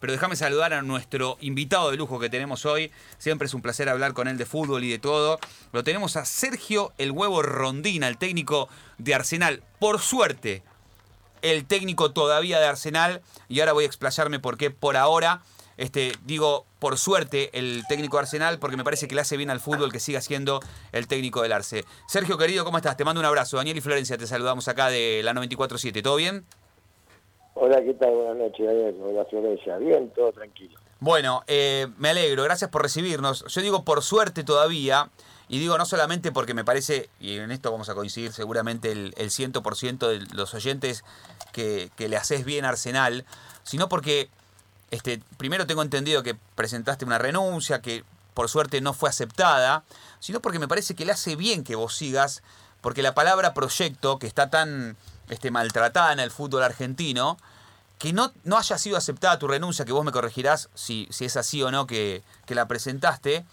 Pero déjame saludar a nuestro invitado de lujo que tenemos hoy. Siempre es un placer hablar con él de fútbol y de todo. Lo tenemos a Sergio El Huevo Rondina, el técnico de Arsenal. Por suerte, el técnico todavía de Arsenal. Y ahora voy a explayarme por qué por ahora. Este, digo, por suerte, el técnico de Arsenal, porque me parece que le hace bien al fútbol que siga siendo el técnico del Arce. Sergio, querido, ¿cómo estás? Te mando un abrazo. Daniel y Florencia, te saludamos acá de la 94.7. ¿Todo bien? Hola, ¿qué tal? Buenas noches, Daniel. Hola, Florencia. Bien, todo tranquilo. Bueno, eh, me alegro, gracias por recibirnos. Yo digo por suerte todavía, y digo no solamente porque me parece, y en esto vamos a coincidir seguramente el, el 100% de los oyentes que, que le haces bien a Arsenal, sino porque este, primero tengo entendido que presentaste una renuncia, que por suerte no fue aceptada, sino porque me parece que le hace bien que vos sigas, porque la palabra proyecto, que está tan este, maltratada en el fútbol argentino, que no, no haya sido aceptada tu renuncia, que vos me corregirás si, si es así o no que, que la presentaste,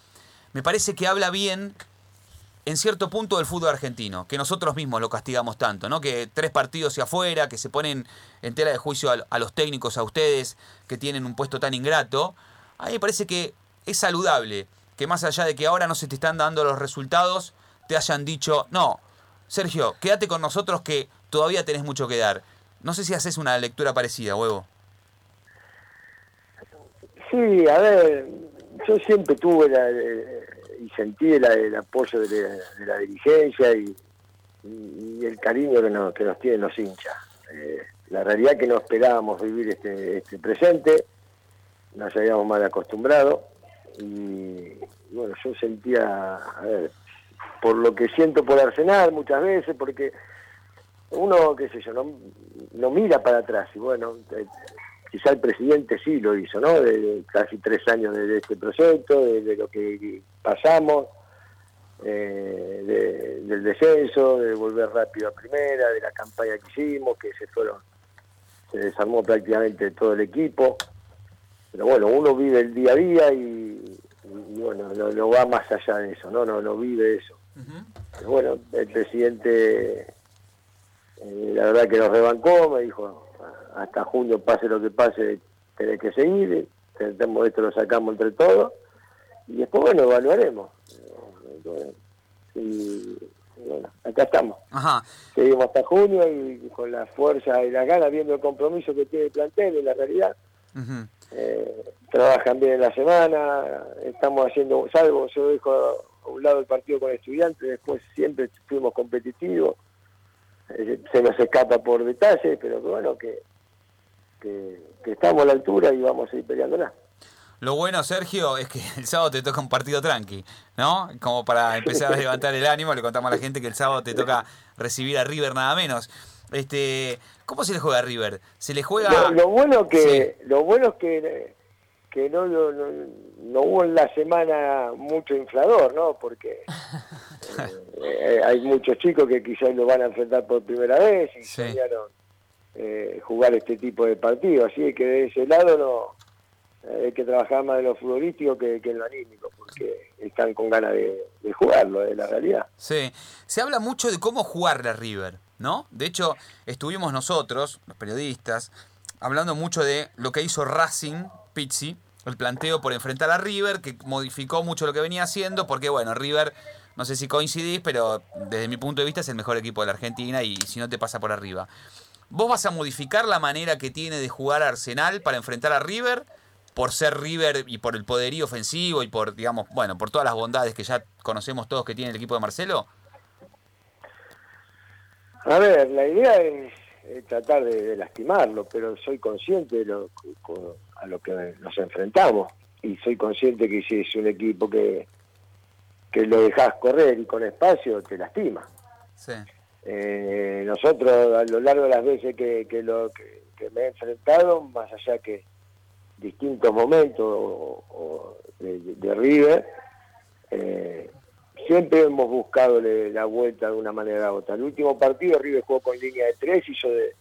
me parece que habla bien en cierto punto del fútbol argentino, que nosotros mismos lo castigamos tanto, ¿no? Que tres partidos hacia afuera, que se ponen en tela de juicio a, a, los técnicos, a ustedes, que tienen un puesto tan ingrato. A mí me parece que es saludable que más allá de que ahora no se te están dando los resultados, te hayan dicho, no, Sergio, quédate con nosotros que todavía tenés mucho que dar. No sé si haces una lectura parecida, huevo. Sí, a ver, yo siempre tuve la, y sentí el, apoyo de la, dirigencia y, el cariño que nos, tienen los hinchas. Eh, la realidad que no esperábamos vivir este, este presente, nos habíamos mal acostumbrado y bueno, yo sentía, a ver, por lo que siento por Arsenal muchas veces, porque uno, qué sé yo, no, no mira para atrás y bueno, eh, quizá el presidente sí lo hizo, ¿no? De, casi tres años de, de este proyecto, de, lo que pasamos, eh, de, del descenso, de volver rápido a primera, de la campaña que hicimos, que se fueron, se desarmó prácticamente todo el equipo. Pero bueno, uno vive el día a día y, y bueno, no, no, va más allá de eso, no, no, no vive eso. Uh -huh. Bueno, el presidente, eh, la verdad que nos rebancó, me dijo, hasta junio, pase lo que pase, tenés que seguir, tentemos esto, lo sacamos entre todos, y después, bueno, evaluaremos. Y bueno, acá estamos. Ajá. Seguimos hasta junio y con la fuerza y las ganas, viendo el compromiso que tiene el plantel, en la realidad. Uh -huh. eh, trabajan bien en la semana, estamos haciendo, salvo, yo dejo un lado el partido con estudiantes, después siempre fuimos competitivos, eh, se nos escapa por detalles, pero bueno, que que, que, estamos a la altura y vamos a ir peleándola. Lo bueno, Sergio, es que el sábado te toca un partido tranqui, ¿no? Como para empezar a levantar el ánimo, le contamos a la gente que el sábado te toca recibir a River nada menos. Este, ¿cómo se le juega a River? Se le juega Lo, lo bueno que sí. lo bueno es que que no, no, no, hubo en la semana mucho inflador, ¿no? Porque eh, hay muchos chicos que quizás lo van a enfrentar por primera vez y sí. soñaron eh, jugar este tipo de partido. Así que de ese lado no eh, hay que trabajar más en lo futbolístico que, que en lo anímico, porque están con ganas de, de, jugarlo, de la realidad. Sí, se habla mucho de cómo jugarle a River, ¿no? De hecho, estuvimos nosotros, los periodistas, hablando mucho de lo que hizo Racing, Pizzi, el planteo por enfrentar a River, que modificó mucho lo que venía haciendo, porque bueno, River, no sé si coincidís, pero desde mi punto de vista es el mejor equipo de la Argentina y si no te pasa por arriba. ¿Vos vas a modificar la manera que tiene de jugar Arsenal para enfrentar a River? Por ser River y por el poderío ofensivo y por, digamos, bueno, por todas las bondades que ya conocemos todos que tiene el equipo de Marcelo? A ver, la idea es, tratar de, de, lastimarlo, pero soy consciente de lo, a lo que nos enfrentamos y soy consciente que si es un equipo que, que lo dejas correr y con espacio, te lastima. Sí. Eh, nosotros a lo largo de las veces que, que lo que, que, me he enfrentado, más allá que distintos momentos o, o de, de, River, eh, siempre hemos buscado la vuelta de una manera u otra. El último partido River jugó con línea de tres y yo de,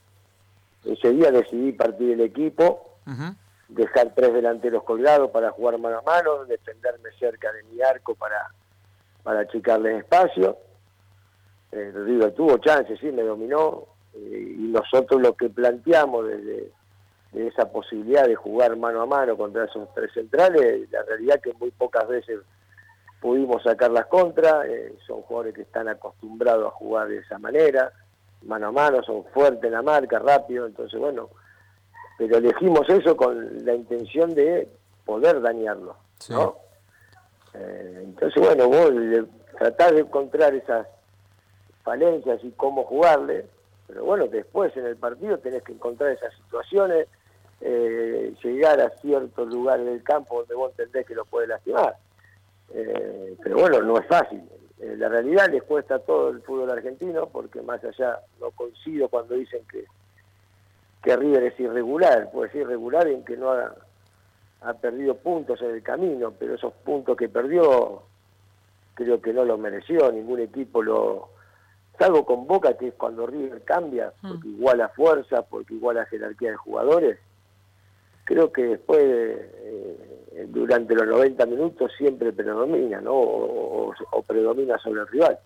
ese día decidí partir el equipo, uh -huh. dejar tres delanteros colgados para jugar mano a mano, defenderme cerca de mi arco para, para achicarles espacio eh, River tuvo chances, sí, me dominó, eh, y nosotros lo que planteamos desde, de esa posibilidad de jugar mano a mano contra esos tres centrales, la realidad que muy pocas veces pudimos sacar las contras, eh, son jugadores que están acostumbrados a jugar de esa manera, mano a mano, son fuertes en la marca, rápido, entonces bueno, pero elegimos eso con la intención de poder dañarlo, ¿no? Eh, entonces bueno, vos tratar de encontrar esas falencias y cómo jugarle, pero bueno, después en el partido tenés que encontrar esas situaciones, eh, llegar a ciertos lugares del campo donde vos entendés que lo puede lastimar. Eh, pero bueno, no es fácil. Eh, la realidad les cuesta todo el fútbol argentino, porque más allá no coincido cuando dicen que, que River es irregular, puede ser irregular en que no ha, ha perdido puntos en el camino, pero esos puntos que perdió creo que no los mereció, ningún equipo lo... Salvo con Boca, que es cuando River cambia, mm. porque igual a fuerza, porque igual a jerarquía de jugadores, creo que después, eh, durante los 90 minutos, siempre predomina, ¿no? O, predomina sobre el rival.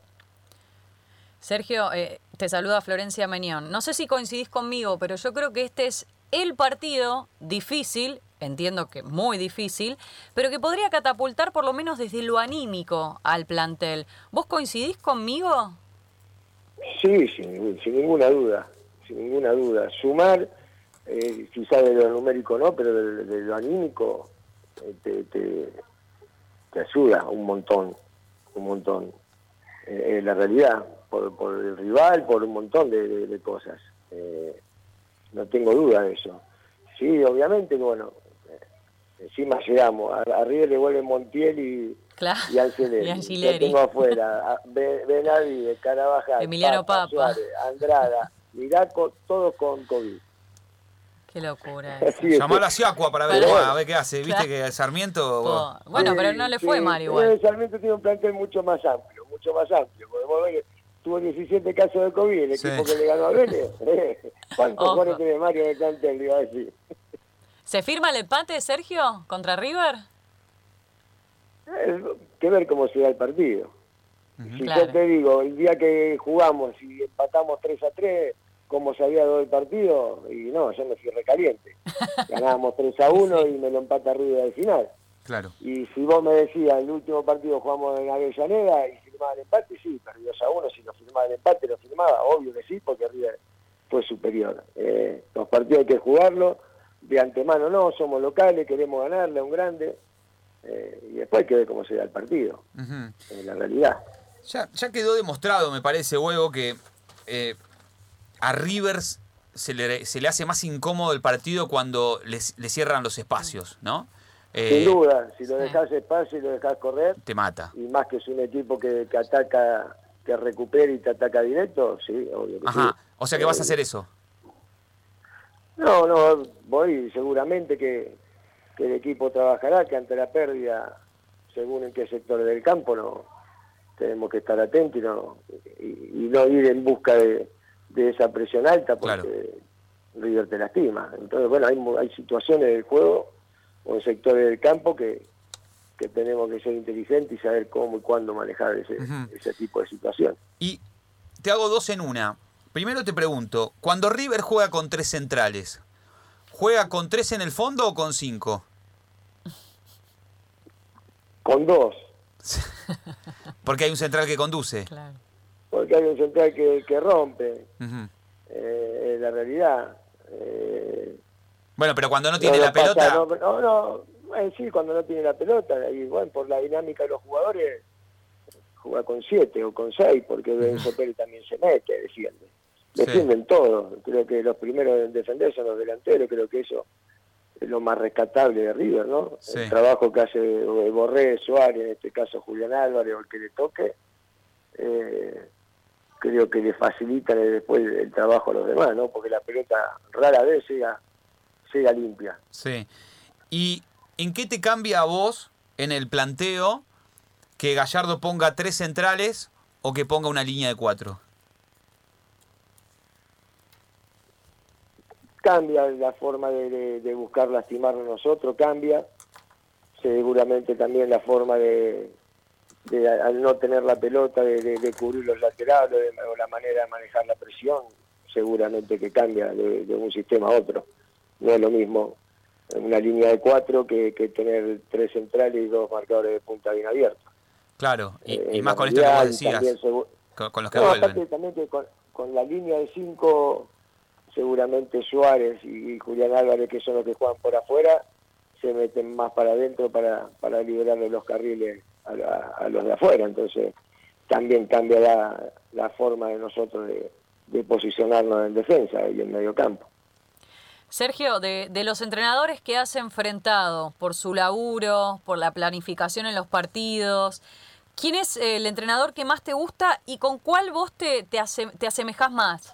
Sergio, eh, te saluda Florencia Meñón. No sé si coincidís conmigo, pero yo creo que este es el partido difícil, entiendo que muy difícil, pero que podría catapultar por lo menos desde lo anímico al plantel. ¿Vos coincidís conmigo? Sí, sin, sin ninguna duda, sin ninguna duda. Sumar eh, quizás de lo numérico no, pero de, lo anímico eh, te, te, ayuda un montón, un montón. Eh, la realidad, por, por, el rival, por un montón de, cosas. Eh, no tengo duda de eso. Sí, obviamente, bueno, encima llegamos. A, River le vuelve Montiel y, claro. y Angeleri. Lo tengo afuera. Benavide, Carabajal, Emiliano Papa, Suárez, Andrada, Miraco, todos con COVID. Qué locura. Llamar a Siacua para ver, a ver qué hace. Viste que Sarmiento. Bueno, pero no le fue mal igual. Sarmiento tiene un plantel mucho más amplio, mucho más amplio. Podemos ver tuvo 17 casos de COVID, el equipo que le ganó a Vélez. ¿Cuántos jugadores tiene Mario de plantel? Le iba a decir. ¿Se firma el empate, Sergio, contra River? Es que ver cómo se da el partido. Si yo te digo, el día que jugamos y empatamos 3 a 3 cómo se había dado el partido, y no, yo me fui recaliente. Ganábamos 3 a 1 y me lo empata River al final. Claro. Y si vos me decías, el último partido jugamos en Avellaneda y firmaba el empate, sí, perdió a 1, si lo firmaba el empate, lo firmaba, obvio que sí, porque River fue superior. Eh, los partidos hay que jugarlos, de antemano no, somos locales, queremos ganarle a un grande, eh, y después hay que ver cómo se da el partido, en la realidad. Ya, ya quedó demostrado, me parece, Huevo, que eh, a Rivers se le, se le hace más incómodo el partido cuando le, cierran los espacios, ¿no? Sin eh, duda, si lo dejas espacio y lo dejas correr, te mata. Y más que es un equipo que, que ataca, que recupera y te ataca directo, sí, obvio. Ajá, o sea que vas a hacer eso. No, no, voy seguramente que, que el equipo trabajará, que ante la pérdida, según en qué sectores del campo, no tenemos que estar atentos y no, y no ir en busca de, de esa presión alta porque River te lastima. Entonces, bueno, hay, hay situaciones del juego o en sectores del campo que, que tenemos que ser inteligentes y saber cómo y cuándo manejar ese, ese tipo de situación. Y te hago dos en una. Primero te pregunto, cuando River juega con tres centrales, ¿juega con tres en el fondo o con cinco? Con dos. Porque hay un central que conduce. Claro porque hay un central que, que rompe. eh, la realidad. Eh, bueno, pero cuando no tiene la pelota. No, no, eh, sí, cuando no tiene la pelota. Y bueno, por la dinámica de los jugadores, juega con siete o con seis, porque Benzo Pérez también se mete, defiende. Defienden todos. Creo que los primeros en defender son los delanteros. Creo que eso es lo más rescatable de River, ¿no? El trabajo que hace Borré, Suárez, en este caso Julián Álvarez o el que le toque. Eh, creo que le facilita después el trabajo a los demás, ¿no? Porque la pelota rara vez llega, llega limpia. Sí. ¿Y en qué te cambia a vos en el planteo que Gallardo ponga tres centrales o que ponga una línea de cuatro? Cambia la forma de, de buscar lastimarnos nosotros, cambia. Seguramente también la forma de, al no tener la pelota, de, cubrir los laterales o la manera de manejar la presión, seguramente que cambia de, un sistema a otro. no es lo mismo una línea de cuatro que, que tener tres centrales y dos marcadores de punta bien abiertos. Claro, y, Eh, y más con esto que vos y decías, con, con los que No, vuelven. aparte también que con, con la línea de cinco, seguramente Suárez y, Julián Álvarez, que son los que juegan por afuera, se meten más para adentro para, para liberarle los carriles a, la- a los de afuera. Entonces, también cambia la, la forma de nosotros de, de posicionarnos en defensa y en medio campo. Sergio, de, de los entrenadores que has enfrentado por su laburo, por la planificación en los partidos, ¿quién es el entrenador que más te gusta y con cuál vos te, te, ase- te asemejás más?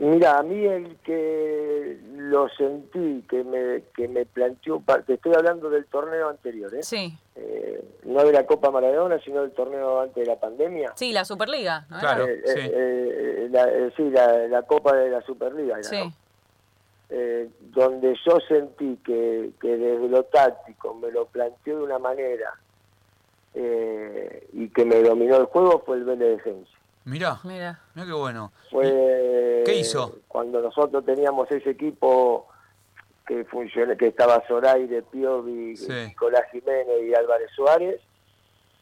Mira, a mí el que lo sentí, que me, que me planteó, te estoy hablando del torneo anterior, ¿eh? Sí, Eh, no de la Copa Maradona, sino del torneo antes de la pandemia. sí, la Superliga. ¿no era? Claro. Eh, sí. eh, eh, la, eh, sí, la, la Copa de la Superliga, era, Sí, ¿no? Eh, donde yo sentí que, que desde lo táctico me lo planteó de una manera eh, y que me dominó el juego fue el Vélez Defensa. Mirá, mira. mirá qué bueno. Fue ¿Qué hizo? cuando nosotros teníamos ese equipo que funcionó, que estaba Zoraire, Piovi, Sí. Nicolás Jiménez y Álvarez Suárez.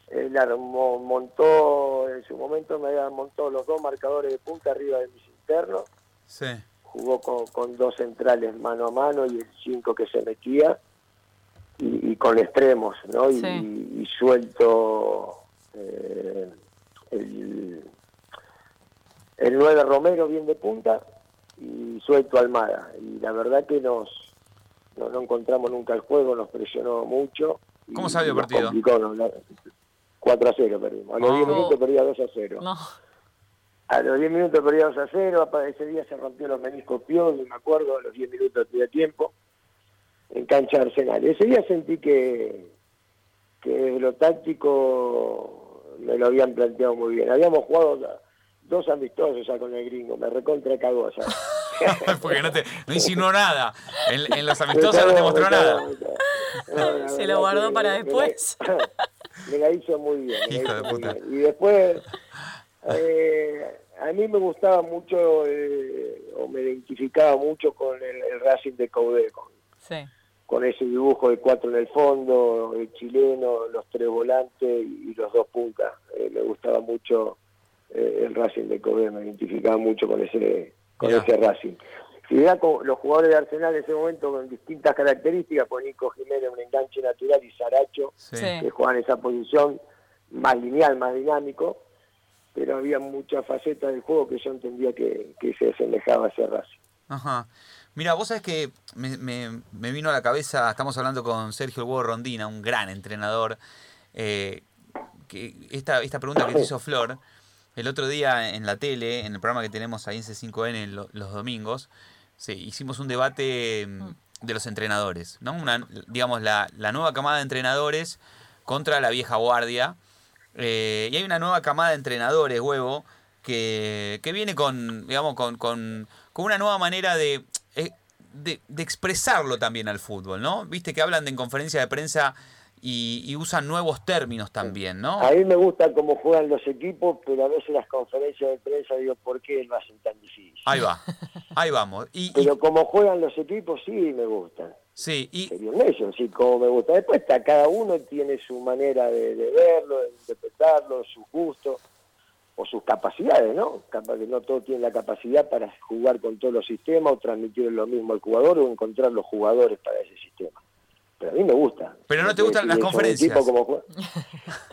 Él armó- montó, en su momento me había montado los dos marcadores de punta arriba de mis internos, Sí, jugó con, con dos centrales mano a mano y el cinco que se metía, y, y con extremos, ¿no? Y, Sí. y suelto eh, el, el 9 Romero bien de punta y suelto Almada. Y la verdad que nos no, no encontramos nunca el juego, nos presionó mucho. y- ¿Cómo salió el nos partido? complicó, ¿no? La- 4 a 0 perdimos. A los Ah. 10 minutos perdía 2 a 0. No, A los 10 minutos perdía 2 a 0, apa- ese día se rompió los meniscos Piovi, me acuerdo, a los 10 minutos primer tiempo, en cancha de Arsenal. Ese día sentí que, que desde lo táctico me lo habían planteado muy bien. Habíamos jugado dos amistosos ya con el gringo, me recontra cagó ya. porque no, te, no insinuó nada. En, en los amistosos no te mostró nada. Se lo guardó para después. Me la, me la hizo muy bien. me la Hijo hizo de muy puta. bien. Y después, eh, a mí me gustaba mucho, eh, o me identificaba mucho con el, el Racing de Caudé, con, sí. con ese dibujo de cuatro en el fondo, el chileno, los tres volantes y, y los dos puntas. Eh, me gustaba mucho eh, el Racing de Caudé, me identificaba mucho con ese, con ese Racing. Si con los jugadores de Arsenal en ese momento con distintas características, con Nico Jiménez un enganche natural y Saracho Sí. Que juegan esa posición más lineal, más dinámico, pero había muchas facetas del juego que yo entendía que, que se asemejaba a ese Racing. Ajá. Mira, vos sabés que me, me- me vino a la cabeza, estamos hablando con Sergio Huevo Rondina, un gran entrenador, eh, que esta, esta pregunta que te hizo Flor, el otro día en la tele, en el programa que tenemos ahí en C5N lo- los domingos, sí, hicimos un debate mm, de los entrenadores, ¿no? Una, digamos, la, la nueva camada de entrenadores contra la vieja guardia. Eh, y hay una nueva camada de entrenadores, huevo, que, que viene con, digamos, con, con, con una nueva manera de, eh, de, de expresarlo también al fútbol, ¿no? Viste que hablan de, en conferencia de prensa y, y usan nuevos términos también, ¿no? A mí me gusta cómo juegan los equipos, pero a veces las conferencias de prensa digo, ¿por qué lo hacen tan difícil? Ahí va, ahí vamos. Y, y- Pero como juegan los equipos, sí me gustan. sí, y, ellos, sí, como me gusta. Después está, cada uno tiene su manera de, de verlo, de interpretarlo, sus gustos o sus capacidades, ¿no? Capaz que no todos tienen la capacidad para jugar con todos los sistemas o transmitir lo mismo al jugador o encontrar los jugadores para ese sistema. Pero a mí me gusta. Pero no te gustan las conferencias. como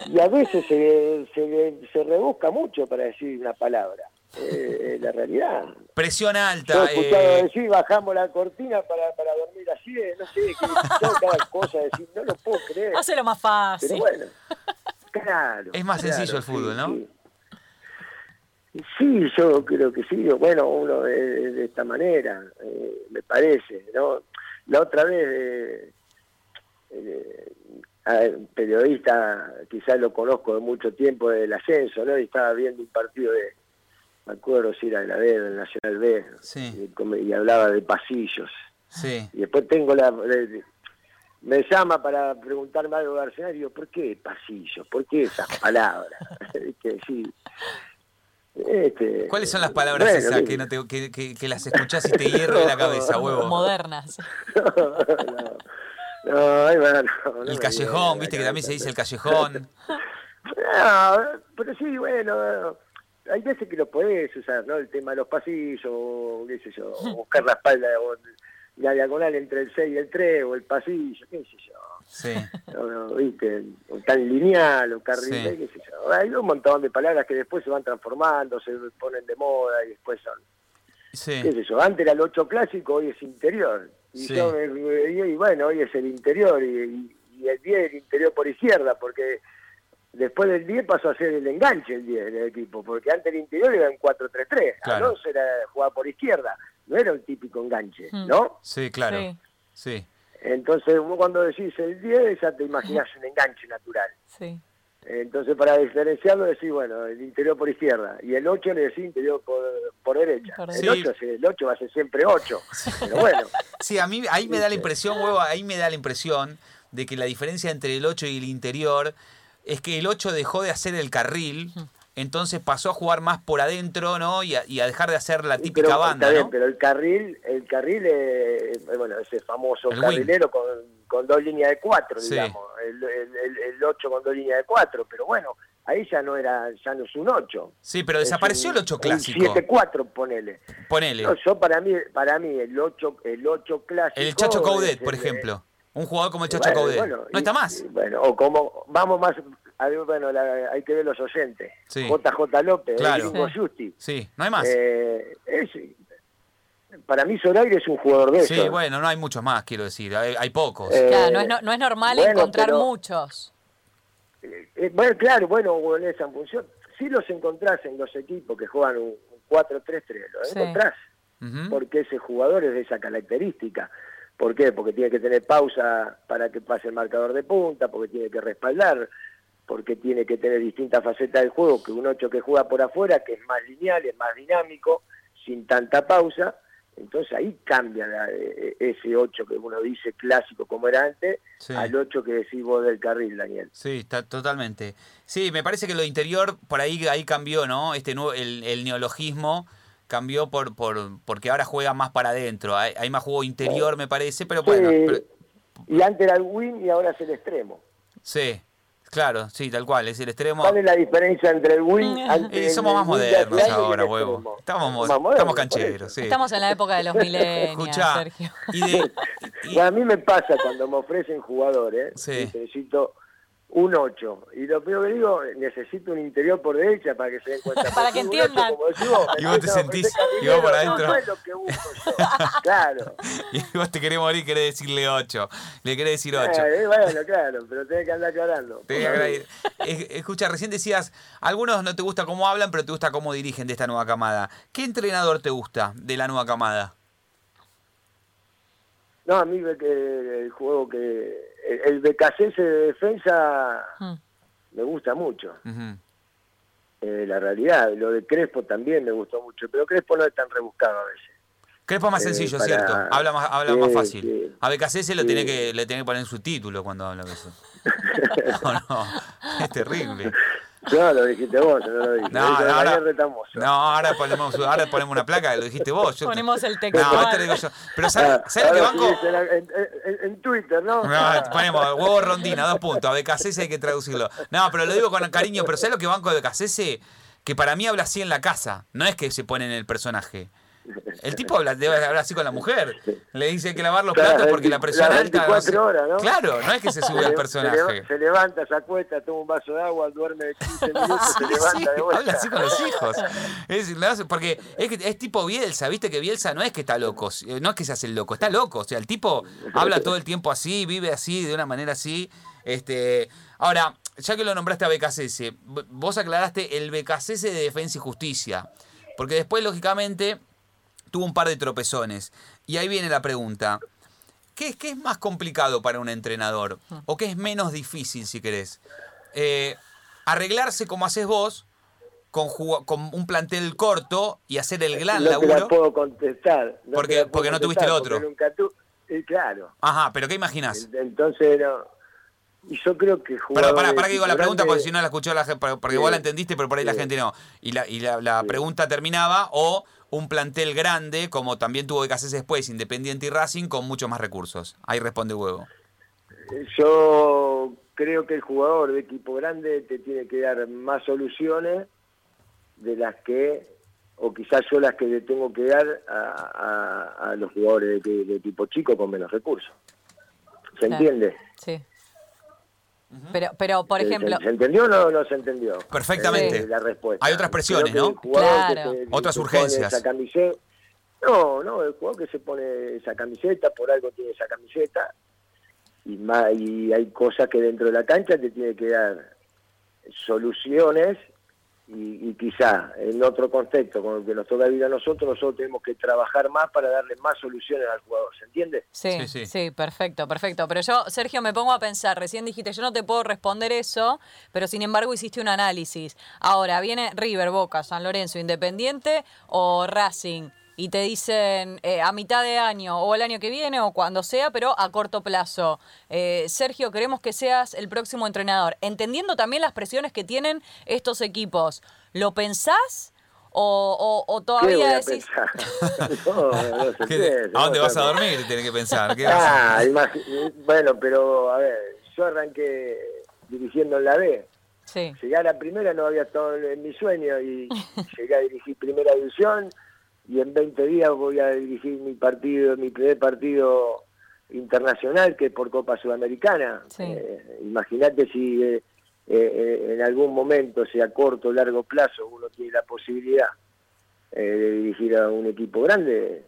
Y a veces se, se, se rebusca mucho para decir una palabra. Eh, la realidad. presión Yo alta. he escuchado eh, decir, bajamos la cortina para, para dormir así, de, no sé, que cada cosa, decir, no lo puedo creer. Hacelo más Pero fácil. bueno, claro. Es más claro, sencillo el fútbol, sí, ¿no? Sí. Sí, yo creo que sí. Bueno, uno de, de esta manera, eh, me parece, ¿no? La otra vez, eh, periodista, quizás lo conozco de mucho tiempo del ascenso, ¿no? Y estaba viendo un partido de, me acuerdo si era de la B, del Nacional B, Sí. y, hablaba de pasillos. sí. Y después tengo la... de- de- me llama para preguntarme algo de Arsenal y digo, ¿por qué pasillos? ¿Por qué esas palabras? que sí. Este, ¿Cuáles son las palabras bueno, esas que, no te, que, que- que las escuchás y te hierve la cabeza, huevo? Modernas. no, no, no, no El callejón, viste que también se dice el callejón. No, pero sí, bueno, hay veces que lo podés usar, ¿no? El tema de los pasillos, o qué sé yo, buscar la espalda, o la diagonal entre el 6 y el 3, o el pasillo, qué sé yo. Sí, No, viste, o tan lineal, o carril, Sí. qué sé yo. Hay un montón de palabras que después se van transformando, se ponen de moda y después son, qué sí, sé yo. Antes era el 8 clásico, hoy es interior. Y, Sí. yo me- y- y bueno, hoy es el interior y, y- y el 10 el interior por izquierda, porque después del 10 pasó a ser el enganche el 10 del equipo, porque antes el interior era un 4-3-3, Claro. Alonso era jugar por izquierda, no era un típico enganche, Hmm. ¿no? sí, claro. Sí, Sí, Entonces vos cuando decís el 10 ya te imaginás un enganche natural. sí. Entonces para diferenciarlo decís, bueno, el interior por izquierda y el 8 le decís interior por, por derecha. Por el, derecha. 8, el 8 va a ser siempre 8, pero bueno. Sí, a mí ahí me da la impresión, huevo, ahí me da la impresión de que la diferencia entre el 8 y el interior es que el 8 dejó de hacer el carril, entonces pasó a jugar más por adentro, ¿no? Y a, y a dejar de hacer la típica pero, banda, está bien, ¿no? pero el carril, el carril, eh, eh, bueno, ese famoso El carrilero con, con dos líneas de cuatro, Sí. digamos, el, el, el, el 8 con dos líneas de cuatro, pero bueno, ahí ya no era, ya no es un 8. Sí, pero desapareció el 8 clásico. 7-4, ponele. Ponele. No, yo para mí, para mí el 8, el 8 clásico. El Chacho Caudet, por el- ejemplo. Un jugador como el Chacho bueno, Caudet. bueno, no está más. y bueno, o como, vamos más, bueno, la- hay que ver los oyentes. Sí. JJ López, Claro. el. Justi. Sí, no hay más. Eh, es, para mí Zoraire es un jugador de sí, esos. bueno, no hay muchos más, quiero decir. Hay, hay pocos. Eh, Claro, no es, no, no es normal bueno, encontrar pero- muchos. Eh, eh, bueno, claro, bueno, en esa función. Si los encontrás en los equipos que juegan un, un 4-3-3, los Sí. encontrás. Porque ese jugador es de esa característica. ¿Por qué? Porque tiene que tener pausa para que pase el marcador de punta, porque tiene que respaldar, porque tiene que tener distintas facetas del juego, que un 8 que juega por afuera, que es más lineal, es más dinámico, sin tanta pausa. Entonces ahí cambia la- eh, ese 8 que uno dice clásico como era antes, Sí. al 8 que decís vos del carril, Daniel. Sí, está totalmente. Sí, me parece que lo interior por ahí ahí cambió, ¿no? Este nuevo, el, el neologismo cambió por, por porque ahora juega más para adentro. Hay, hay más juego interior, me parece, pero bueno. Pero- y antes era el win y ahora es el extremo. sí, claro, sí, tal cual. Es el extremo. ¿Cuál es la diferencia entre el win antes Y somos el más modernos ahora, huevo. Estamos, modernos, estamos cancheros, sí. Estamos en la época de los millennials, Escuchá, Sergio. y de- y- Bueno, a mí me pasa cuando me ofrecen jugadores, Sí. necesito un 8. Y lo primero que digo, necesito un interior por derecha para que se den cuenta. Para que ocho, entiendan. como decís vos, Y vos te sentís- y vos por adentro. No, no es lo que busco yo. claro. y vos te querés morir, querés decirle 8. Le querés decir 8. Eh, bueno, claro, pero tenés que andar aclarando. Te voy a agradecer. Es- Escucha, recién decías, algunos no te gusta cómo hablan, pero te gusta cómo dirigen de esta nueva camada. ¿Qué entrenador te gusta de la nueva camada? No, a mí ve que el juego que... El, BKC de defensa Mm. me gusta mucho. Eh, la realidad, lo de Crespo también me gustó mucho, pero Crespo no es tan rebuscado a veces. Crespo es más Eh, sencillo, para- ¿cierto? Habla más, habla Sí, más fácil. sí. A BKC lo Sí. tiene que, le tiene que poner en su título cuando habla de eso. No, no, es terrible. No, lo dijiste vos, yo no lo dije. No, no, ahora, no, ahora ponemos, ahora ponemos una placa, lo dijiste vos. yo- Ponemos el No, textual. esto lo digo yo. Pero ¿sabes, Ah, ¿sabes lo que banco? en, en- en Twitter, ¿no? No, ponemos huevo rondina, dos puntos. A BKC hay que traducirlo. No, pero lo digo con cariño. Pero ¿sabes lo que banco de BKC? Que para mí habla así en la casa. No es que se pone en el personaje. El tipo habla, debe hablar así con la mujer. Le dice que hay que lavar los platos porque la presión alta. no 24 sé. horas, ¿no? Claro, no es que se sube al personaje. se levanta, se acuesta, toma un vaso de agua, duerme 15 minutos, Sí, se levanta sí, de vuelta. habla así con los hijos. Es, porque es, que es tipo Bielsa, viste que Bielsa no es que está loco, no es que se hace el loco, está loco. O sea, el tipo habla todo el tiempo así, vive así, de una manera así. Este, ahora, ya que lo nombraste a v- vos aclaraste el BKCS de Defensa y Justicia. Porque después, lógicamente, tuvo un par de tropezones. Y ahí viene la pregunta. ¿Qué, es- qué es más complicado para un entrenador? ¿O qué es menos difícil, si querés? Eh, arreglarse como haces vos, con, con un plantel corto y hacer el gran no te la laburo. puedo contestar. No Porque- puedo porque no tuviste el otro. nunca tu- y claro. Ajá, pero ¿qué imaginás? Entonces, no, Y yo creo que Pero de para que digo la pregunta, porque si no la escuchó la gente, porque Sí. vos la entendiste, pero por ahí la gente no. Y la, y la, la pregunta terminaba, o un plantel grande, como también tuvo que hacerse después, Independiente y Racing, con muchos más recursos. Ahí responde Huevo. Yo creo que el jugador de equipo grande te tiene que dar más soluciones de las que, o quizás yo las que le tengo que dar a, a- a los jugadores de, de equipo chico con menos recursos. ¿Se Claro. entiende? Sí. Pero, pero por ¿Se- ejemplo, ¿Se, se entendió o no, no se entendió? Perfectamente. Eh, la respuesta. Hay otras presiones, ¿no? que Claro. se- Otras urgencias. esa camiseta- no, no, el jugador que se pone esa camiseta, por algo tiene esa camiseta, y, ma- y hay cosas que dentro de la cancha te tiene que dar soluciones y, y quizá en otro contexto con el que nos toca vivir a nosotros, nosotros tenemos que trabajar más para darle más soluciones al jugador, ¿se entiende? Sí, Sí, sí, sí. perfecto, perfecto. Pero yo, Sergio, me pongo a pensar, recién dijiste, yo no te puedo responder eso, pero sin embargo hiciste un análisis. Ahora, viene River, Boca, San Lorenzo, Independiente o Racing, y te dicen eh, a mitad de año o el año que viene o cuando sea, pero a corto plazo. Eh, Sergio, queremos que seas el próximo entrenador, entendiendo también las presiones que tienen estos equipos. ¿Lo pensás? ¿O, o- o ¿Qué todavía a decís... no, no se ¿Qué- ¿A dónde vas a dormir? Tienes que pensar. ¿Qué a- Ah, bueno, pero a ver, yo arranqué dirigiendo en la B. Sí, Llegar a primera no había estado en mi sueño y llegué a dirigir primera división y en 20 días voy a dirigir mi partido, mi primer partido internacional que es por Copa Sudamericana. Sí. Eh, Imagínate si eh, eh, en algún momento, sea corto o largo plazo, uno tiene la posibilidad eh, de dirigir a un equipo grande,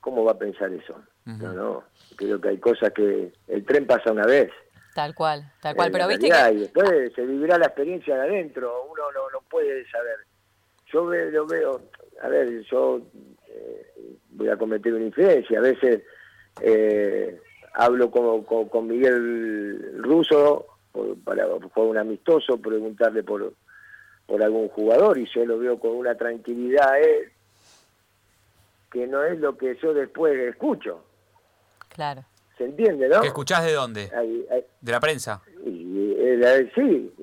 ¿cómo va a pensar eso? No, no, creo que hay cosas que el tren pasa una vez. tal cual, tal cual. Eh, Pero viste realidad, que... Y después se vivirá la experiencia de adentro, uno no, no puede saber. Yo ve- lo veo, a ver, yo eh, voy a cometer una infidencia, a veces eh, hablo con, con, con Miguel Russo por, para por un amistoso, preguntarle por, por algún jugador y yo lo veo con una tranquilidad él que no es lo que yo después escucho. Claro. ¿Se entiende, no? ¿Qué escuchás de dónde? ¿De la prensa? y, eh, sí, eh,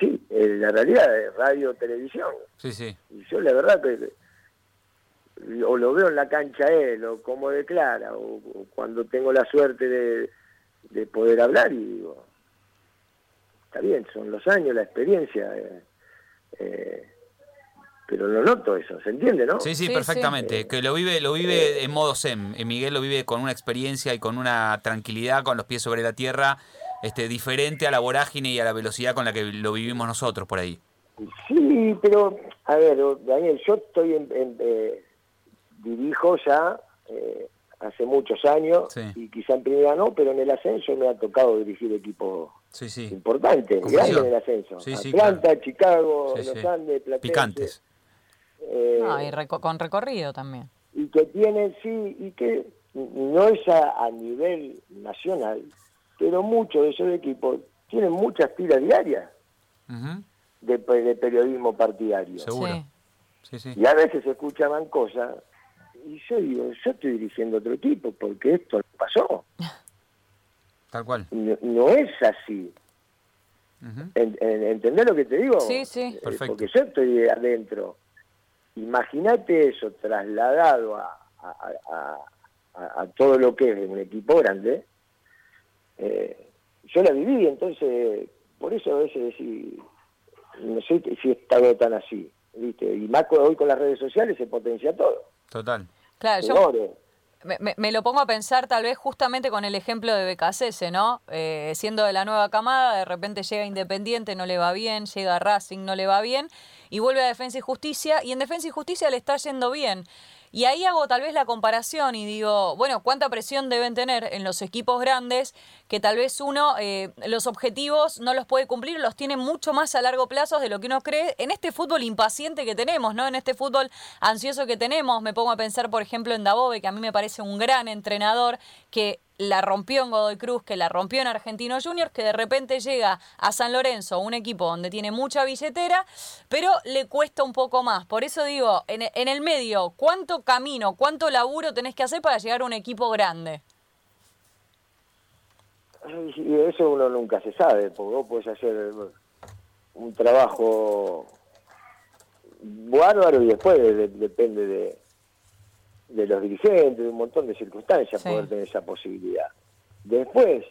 sí, eh, la realidad es radio, televisión. Sí, sí. Y yo la verdad que o lo veo en la cancha él, o cómo declara, o, o cuando tengo la suerte de, de poder hablar y digo, está bien, son los años, la experiencia, eh, eh, pero lo noto eso, ¿se entiende, no? Sí, sí, Sí, perfectamente. sí. Que lo vive, lo vive en modo. Eh, Miguel lo vive con una experiencia y con una tranquilidad, con los pies sobre la tierra, este, diferente a la vorágine y a la velocidad con la que lo vivimos nosotros por ahí. Sí, pero, a ver, Daniel, yo estoy en, en, eh, dirijo ya eh, hace muchos años Sí. y quizá en primera no, pero en el ascenso me ha tocado dirigir equipos Sí, sí. importantes, grandes en el ascenso. Sí, sí, Atlanta, claro. Chicago, Sí, Los sí. Andes, Platense. Picantes. eh, No, y reco- con recorrido también. y que tienen, sí, y que no es a, a nivel nacional, pero muchos de esos equipos tienen muchas tiras diarias de, pe- de periodismo partidario. Seguro. Sí. Sí, sí. Y a veces se escuchaban cosas y yo digo, yo estoy dirigiendo otro equipo porque esto no pasó. Tal cual. No, no es así. En- en- ¿Entendés lo que te digo? Sí, sí. Eh, Perfecto. Porque yo estoy adentro. Imagínate eso trasladado a, a- a- a- a todo lo que es un equipo grande. Eh, yo la viví, entonces, por eso a veces decir, no sé si he estado tan así. ¿viste? Y más con- hoy con las redes sociales se potencia todo. Total. Claro, yo me, me- me lo pongo a pensar tal vez justamente con el ejemplo de BKCS, ¿no? Eh, siendo de la nueva camada, de repente llega Independiente, no le va bien, llega Racing, no le va bien, y vuelve a Defensa y Justicia, y en Defensa y Justicia le está yendo bien. Y ahí hago tal vez la comparación y digo, bueno, ¿cuánta presión deben tener en los equipos grandes que tal vez uno eh, los objetivos no los puede cumplir, los tiene mucho más a largo plazo de lo que uno cree en este fútbol impaciente que tenemos, ¿no? En este fútbol ansioso que tenemos. Me pongo a pensar, por ejemplo, en Dabove, que a mí me parece un gran entrenador que la rompió en Godoy Cruz, que la rompió en Argentino Juniors, que de repente llega a San Lorenzo, un equipo donde tiene mucha billetera, pero le cuesta un poco más. Por eso digo, en, el medio, ¿cuánto camino, cuánto laburo tenés que hacer para llegar a un equipo grande? y eso uno nunca se sabe, porque vos podés hacer un trabajo bárbaro y después de- depende de, de los dirigentes, de un montón de circunstancias Sí. poder tener esa posibilidad. Después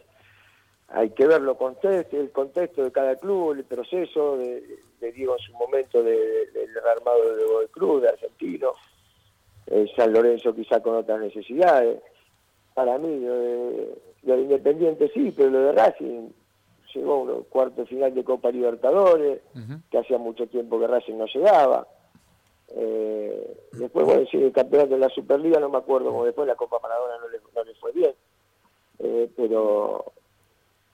hay que ver lo contexto, el contexto de cada club, el proceso, de, de Diego en su momento de- del armado de Godoy Cruz, de Argentino, eh, San Lorenzo quizá con otras necesidades. Para mí, lo de, lo de Independiente sí, pero lo de Racing llegó a un cuarto de final de Copa Libertadores, que hacía mucho tiempo que Racing no llegaba. Eh, después, bueno, sí, el campeonato de la Superliga, no me acuerdo cómo después la Copa Maradona no le, no le fue bien. Eh, pero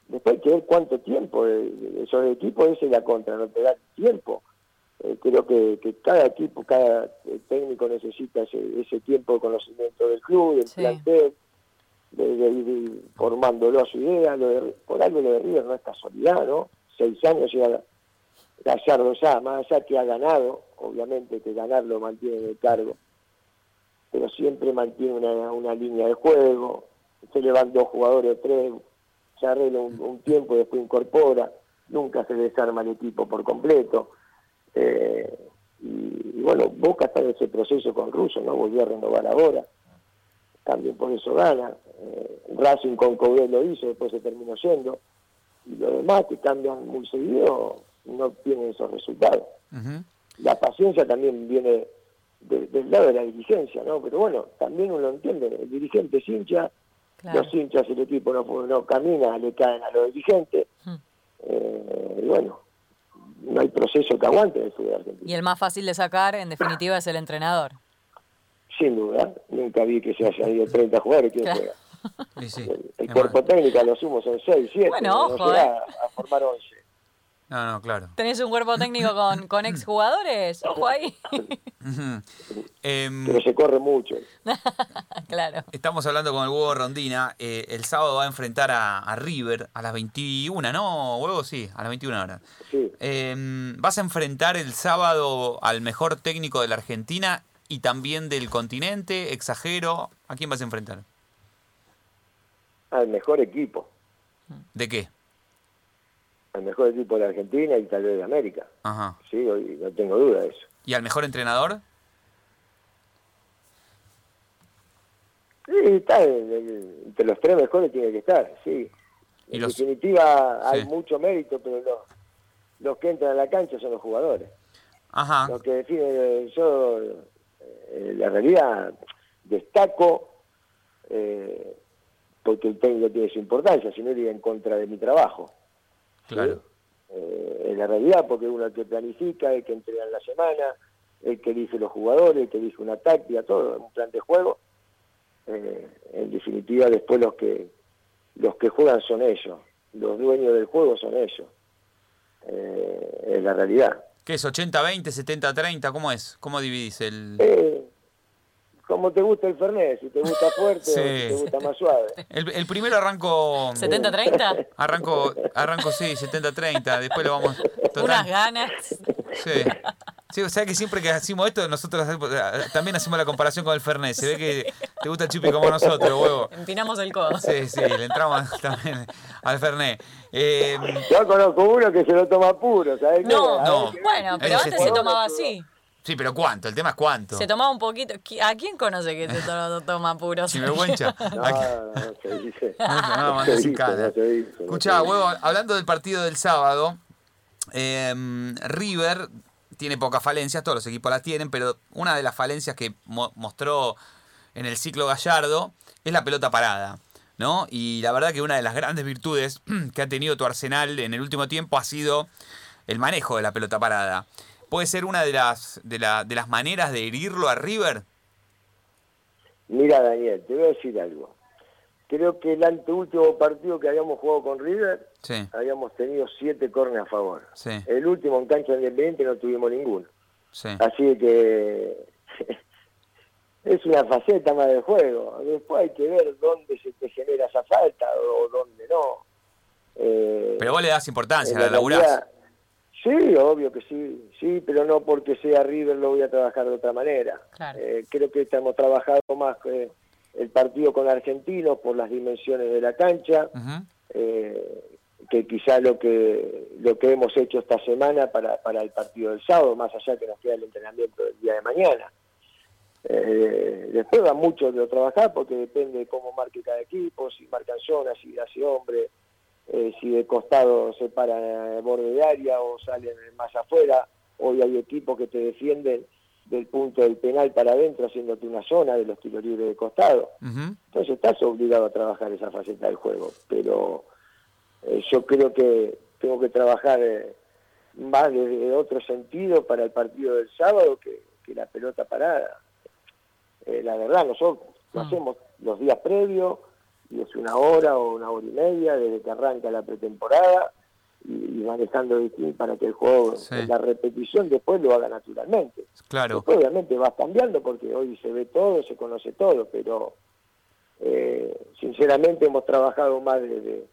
después hay que ver cuánto tiempo de esos equipos, esa es la contra, no te da tiempo. Eh, creo que, que cada equipo, cada eh, técnico necesita ese, ese tiempo de conocimiento del club, del Sí. plantel, de, de ir formándolo a su idea. Lo de, por algo lo de River no es casualidad, ¿no? Seis años llega Gallardo ya, más allá que ha ganado, obviamente que ganar lo mantiene en el cargo, pero siempre mantiene una, línea de juego, se le van dos jugadores o tres, se arregla un, tiempo y después incorpora, nunca se desarma el equipo por completo. Eh, y, bueno, Boca está en ese proceso con Russo, ¿no? Volvió a renovar ahora, también por eso gana. Eh, Racing con Coudet lo hizo, después se terminó yendo. Y los demás que cambian muy seguido no tienen esos resultados. La paciencia también viene de- del lado de la dirigencia, ¿no? Pero bueno, también uno entiende, el dirigente es hincha, Claro. los hinchas, el equipo no, no camina, le caen a los dirigentes. Eh, y bueno, no hay proceso que aguante el fútbol argentino. Y el más fácil de sacar, en definitiva, es el entrenador. Sin duda, nunca vi que se hayan ido 30 jugadores. ¿Quién Claro. juega? Sí. El, cuerpo técnico a lo sumo son 6, 7. Bueno, no ojo, llega eh. a, a formar 11. No, no, claro. ¿Tenés un cuerpo técnico con, con exjugadores? Ojo ahí. Em, Pero se corre mucho. claro. Estamos hablando con el huevo Rondina. eh, el sábado va a enfrentar a, a River a las 21, ¿no? Huevo, sí, a las 21 horas. Sí. Em, vas a enfrentar el sábado al mejor técnico de la Argentina y también del continente. Exagero. ¿A quién vas a enfrentar? Al mejor equipo. ¿De qué? Al mejor equipo de la Argentina y tal vez de América. Ajá. Sí, hoy no tengo duda de eso. ¿Y al mejor entrenador? Sí, está en- en- entre los tres mejores tiene que estar, sí. En los- definitiva hay mucho mérito, pero los, los que entran a la cancha son los jugadores. Ajá. Lo que define yo, eh, la realidad, destaco eh, porque el técnico tiene su importancia, si no iría en contra de mi trabajo. Claro. Eh, en la realidad, porque uno el que planifica, el que entrena en la semana, el que elige los jugadores, el que elige una táctica, todo, un plan de juego. Eh, en definitiva, después los que los que juegan son ellos, los dueños del juego son ellos. Eh, es la realidad. ¿Qué es? ¿80-20, 70-30? ¿Cómo es? ¿Cómo dividís el...? Eh, como te gusta el Fernet, si te gusta fuerte Sí. o si te gusta más suave. El, el primero arranco... ¿70-30? Arranco, arranco sí, 70-30. Después lo vamos... total. Unas ganas. Sí. Sí, o sea que siempre que hacemos esto, nosotros también hacemos la comparación con el Fernet. Se ve que te gusta el chupi como nosotros, huevo. Empinamos el codo. Sí, sí, le entramos también al Fernet. Eh, Yo conozco uno que se lo toma puro, ¿sabes qué? No, A No. Bueno, pero antes se tomaba así. Sí, pero ¿cuánto? El tema es cuánto. Se tomaba un poquito. ¿Qui- ¿A quién conoce que se to- toma puro? Sinvergüenza. No, Aquí- no, no se dice. No, no, se dice, no se dice, no Escuchá, huevo, hablando del partido del sábado, eh, River tiene pocas falencias, todos los equipos las tienen, pero una de las falencias que mo- mostró en el ciclo Gallardo es la pelota parada. ¿no? Y la verdad que una de las grandes virtudes que ha tenido tu Arsenal en el último tiempo ha sido el manejo de la pelota parada. ¿Puede ser una de las, de, la- de las maneras de herirlo a River? Mira, Daniel, te voy a decir algo. Creo que el anteúltimo partido que habíamos jugado con River, Sí, habíamos tenido siete cornes a favor. sí, El último en cancha independiente no tuvimos ninguno. sí. Así que es una faceta más del juego. Después hay que ver dónde se te genera esa falta o dónde no. Eh, Pero vos le das importancia, en la laburás. realidad, Sí, obvio que sí, sí, pero no porque sea River lo voy a trabajar de otra manera. Claro. Eh, creo que estamos trabajando más eh, el partido con argentinos por las dimensiones de la cancha. Eh, que quizá lo que lo que hemos hecho esta semana para, para el partido del sábado, más allá que nos queda el entrenamiento del día de mañana. Eh, después va mucho de lo trabajar porque depende de cómo marque cada equipo, si marcan zonas, si hace hombre, eh, si de costado se para el borde de área o salen más afuera. Hoy hay equipos que te defienden del punto del penal para adentro haciéndote una zona de los tiros libres de costado. Entonces estás obligado a trabajar esa faceta del juego, pero eh, yo creo que tengo que trabajar más desde otro sentido para el partido del sábado que la pelota parada. Eh, la verdad, nosotros lo ah. hacemos los días previos y es una hora o una hora y media desde que arranca la pretemporada y, manejando distinto para que el juego, la repetición después lo haga naturalmente. Claro. obviamente va cambiando porque hoy se ve todo, se conoce todo, pero eh, sinceramente hemos trabajado más desde,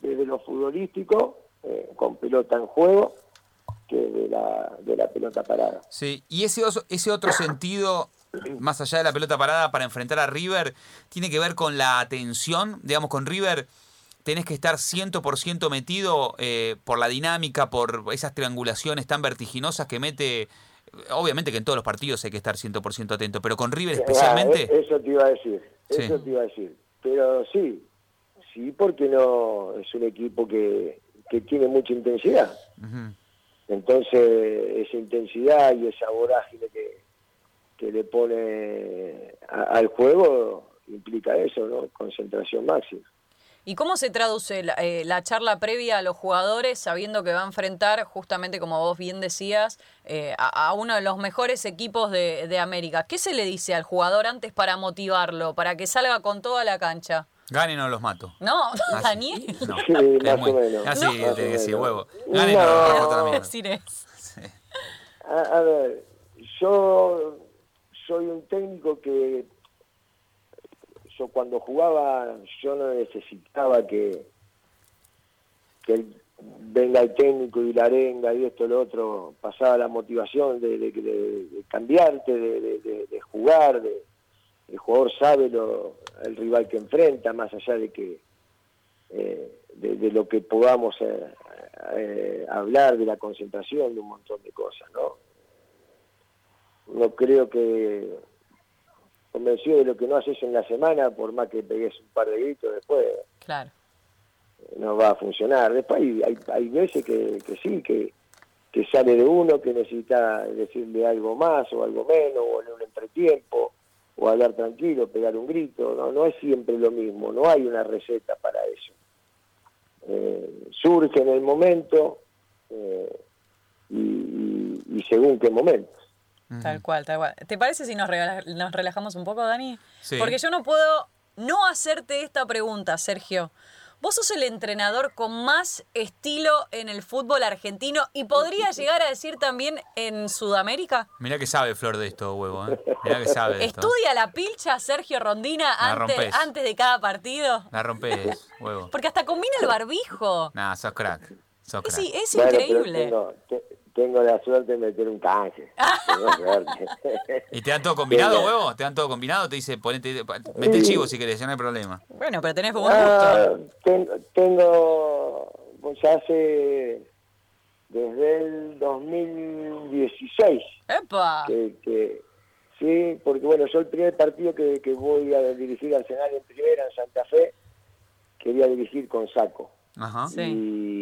desde lo futbolístico, eh, con pelota en juego, que de la, de la pelota parada. Sí, y ese, ese otro sentido más allá de la pelota parada para enfrentar a River, tiene que ver con la atención, digamos, con River tenés que estar 100% metido eh, por la dinámica, por esas triangulaciones tan vertiginosas que mete, obviamente que en todos los partidos hay que estar 100% atento, pero con River especialmente... Ah, eso te iba a decir, eso te iba a decir, pero sí, sí, porque no es un equipo que, que tiene mucha intensidad. Entonces, esa intensidad y esa vorágine que, que le pone al juego implica eso, ¿no? Concentración máxima. ¿Y cómo se traduce eh, la, charla previa a los jugadores sabiendo que va a enfrentar, justamente como vos bien decías, eh, a, uno de los mejores equipos de, América? ¿Qué se le dice al jugador antes para motivarlo, para que salga con toda la cancha? Ganen o los mato. No, Daniel. No. Sí, más o menos. Así no. te decía, huevo. Ganen o los mato también. a ver, yo soy un técnico que yo cuando jugaba yo no necesitaba que, que venga el técnico y la arenga y esto lo otro, pasaba la motivación de, de, cambiarte, de, jugar, de, el jugador sabe lo, el rival que enfrenta, más allá de que eh, de, lo que podamos eh, eh, hablar, de la concentración, de un montón de cosas, ¿no? No creo que convencido de lo que no haces en la semana, por más que pegues un par de gritos después, claro. no va a funcionar. Después hay, hay, veces que, sí, que, que sale de uno, que necesita decirle algo más o algo menos, o en un entretiempo, o hablar tranquilo, pegar un grito. No, no es siempre lo mismo, no hay una receta para eso. Eh, surge en el momento eh, y según qué momento. Tal cual, tal cual. ¿Te parece si nos, nos relajamos un poco, Dani? Sí. Porque yo no puedo no hacerte esta pregunta, Sergio. Vos sos el entrenador con más estilo en el fútbol argentino y podría llegar a decir también en Sudamérica. Mirá que sabe Flor de esto, huevo. ¿eh? Mirá que sabe. ¿Estudia la pilcha Sergio Rondina antes, antes, de cada partido? La rompes, huevo. Porque hasta combina el barbijo. Nah, sos crack. Sos crack. Sí, es increíble tengo la suerte de meter un canje. ¿Y te dan todo combinado, huevo? ¿Te dan todo combinado? Te dice, ponete, mete chivo si querés, ya no hay problema. Bueno, pero tenés buen ah, gusto. tengo, pues hace desde el 2016. ¡Epa! Que, sí, porque bueno, yo el primer partido que, que voy a dirigir al Senado en primera, en Santa Fe, quería dirigir con saco. Ajá. Y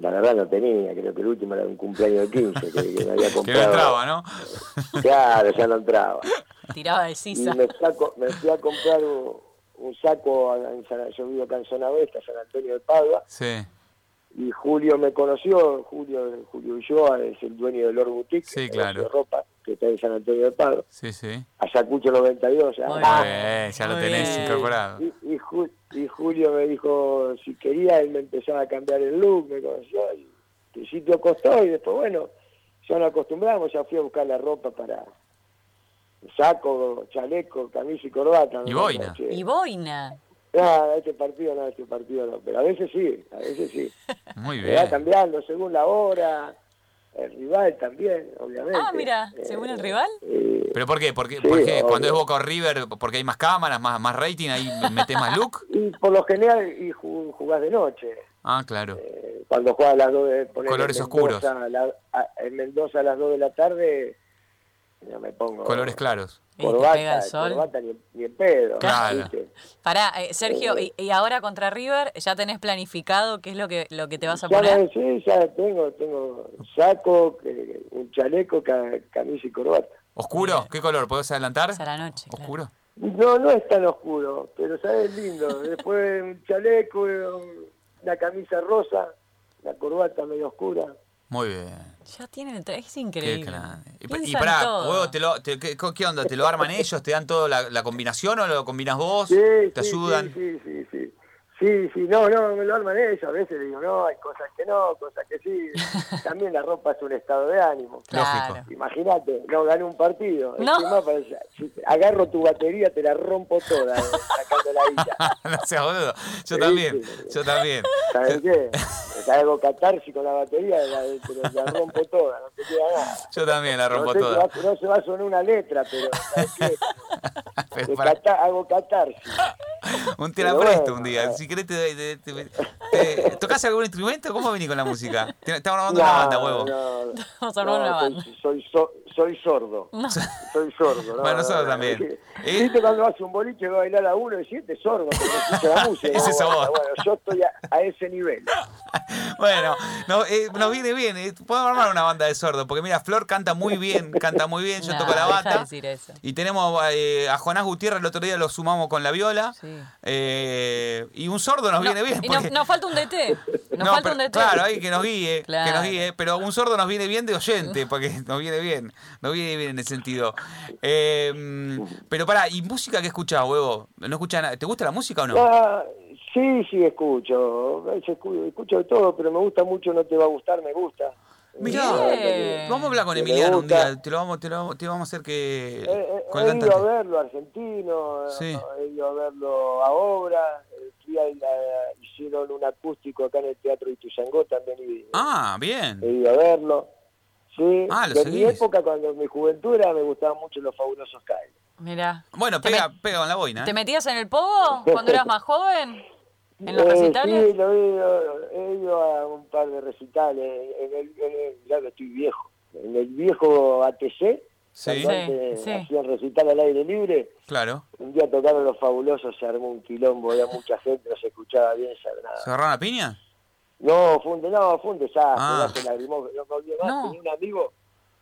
la verdad no tenía, creo que el último era un cumpleaños de 15 que, me había comprado. que no entraba, ¿no? Claro, ya no entraba. Tiraba de sisa. Y me, me fui a comprar un, saco, en San, yo vivo acá en Zona Oeste, San Antonio de Padua. Sí. Y Julio me conoció, Julio Julio Ulloa es el dueño de Lord Boutique, sí, claro. de ropa, que está en San Antonio de Padua. Sí, sí. Ayacucho 92. Ya, ah, ya lo tenés incorporado. Y, y, y Julio me dijo si quería, él me empezaba a cambiar el look, me conoció, y el sitio costó, y después, bueno, ya nos acostumbramos, ya fui a buscar la ropa para saco, chaleco, camisa y corbata. Y boina. Y boina. No, este partido no, este partido no, pero a veces sí, a veces sí. Muy bien. va cambiando según la hora, el rival también, obviamente. Ah, mira, según el rival. Eh, ¿Pero por qué? ¿Por qué? Sí, ¿Por qué? obvio. Cuando es Boca o River, porque hay más cámaras, más, más rating, ahí metes más look. y por lo general y ju- jugás de noche. Ah, claro. Eh, cuando jugás a las 2 de ponele, Colores en oscuros. La- a- en Mendoza a las 2 de la tarde, ya me pongo. Colores claros. Corbata, pega el sol. corbata ni, ni en pedo. Claro. ¿viste? Pará, eh, Sergio, y, y ahora contra River, ¿ya tenés planificado qué es lo que, lo que te vas a Ya poner? sí, ya tengo, tengo saco, eh, un chaleco, ca- camisa y corbata. ¿Oscuro? ¿Qué color? ¿Podés adelantar? Es a la noche. claro. ¿Oscuro? No, no es tan oscuro, pero sabes lindo. Después un chaleco, un- una camisa rosa, la corbata medio oscura. Muy bien. Ya tienen el traje, es Qué increíble. grande. Y, y pará, huevo, te lo, te- ¿qué, ¿qué onda? ¿Te lo arman ellos? ¿Te dan toda la, la combinación o lo combinas vos? Sí, ¿Te sí, ayudan? Sí, sí, sí, sí. Sí, sí, no, no, me lo arman ellos. A veces digo, no, hay cosas que no, cosas que sí. También la ropa es un estado de ánimo. Claro. Lógico. Imagínate, no gané un partido. No. Encima, parece- si agarro tu batería, te la rompo toda, eh, sacando la ira. no seas boludo. Yo Sí, también, sí. yo también. ¿Sabes qué? Hago catarsis con la batería, la, te la rompo toda, no te queda nada. Yo también la rompo no, sé si toda. va- no se va a sonar una letra, pero ¿sabes qué? Pero cata- hago catarsis. un te la pero presto bueno, un día. eh. Querés, te, te- te- te- ¿tocás algún instrumento? ¿Cómo venís con la música? Estamos grabando una banda, huevo. No, Vamos a armar no, una soy- banda. Soy, so- soy sordo. Soy sordo. No, Bueno, no, nosotros no, también. ¿viste? ¿Eh? ¿Viste cuando vas a un boliche y a bailar a uno y sientes sordo porque no escucha la música? Ese bueno, yo estoy a, a ese nivel. Bueno, no, eh, nos viene bien. eh, Podemos armar una banda de sordos. Porque mira, Flor canta muy bien, canta muy bien. Yo No, toco la de bata. decir eso. Y tenemos eh, a Jonás Gutiérrez, el otro día lo sumamos con la viola. Sí. Eh, y un sordo nos No, viene bien. y nos, porque- nos falta un DT. Nos No, falta pero- un DT. Claro, ahí que nos guíe, que nos guíe, pero un sordo nos viene bien de oyente, porque nos viene bien, nos viene bien en ese sentido. Eh, pero pará, ¿y música qué escuchás, huevo? ¿No escuchás nada? ¿Te gusta la música o no? Ah, sí, sí, escucho. Escucho, escucho de todo, pero me gusta mucho, no te va a gustar, me gusta. Mirá, vamos a hablar con Que Emiliano un día, te lo vamos, te lo, te vamos a hacer que... He, he- con el he ido a verlo argentino, Sí. he ido a verlo a obra, eh, fui a la- hicieron un acústico acá en el Teatro Ituzangó también y Ah, bien. he ido a verlo. Sí, Ah, lo de mi época, cuando en mi juventud era, me gustaban mucho los fabulosos Kyle. Mirá. Bueno, ¿Te pega, pega con la boina. ¿Te ¿eh? metías en el pogo cuando eras más joven? ¿En los Eh, recitales? Sí, lo he ido, he ido a un par de recitales. En el, en el- ya que estoy viejo. En el viejo ATC, Sí, Sí, sí. hacían recital al aire libre. claro. Un día tocaron los fabulosos, se armó un quilombo, había mucha gente, no se escuchaba bien, se nada. ¿Se agarraron a piña? No, fue un, no, fue un desastre, Ah. ya se lagrimó, no me olvidé más, No. tenía un amigo,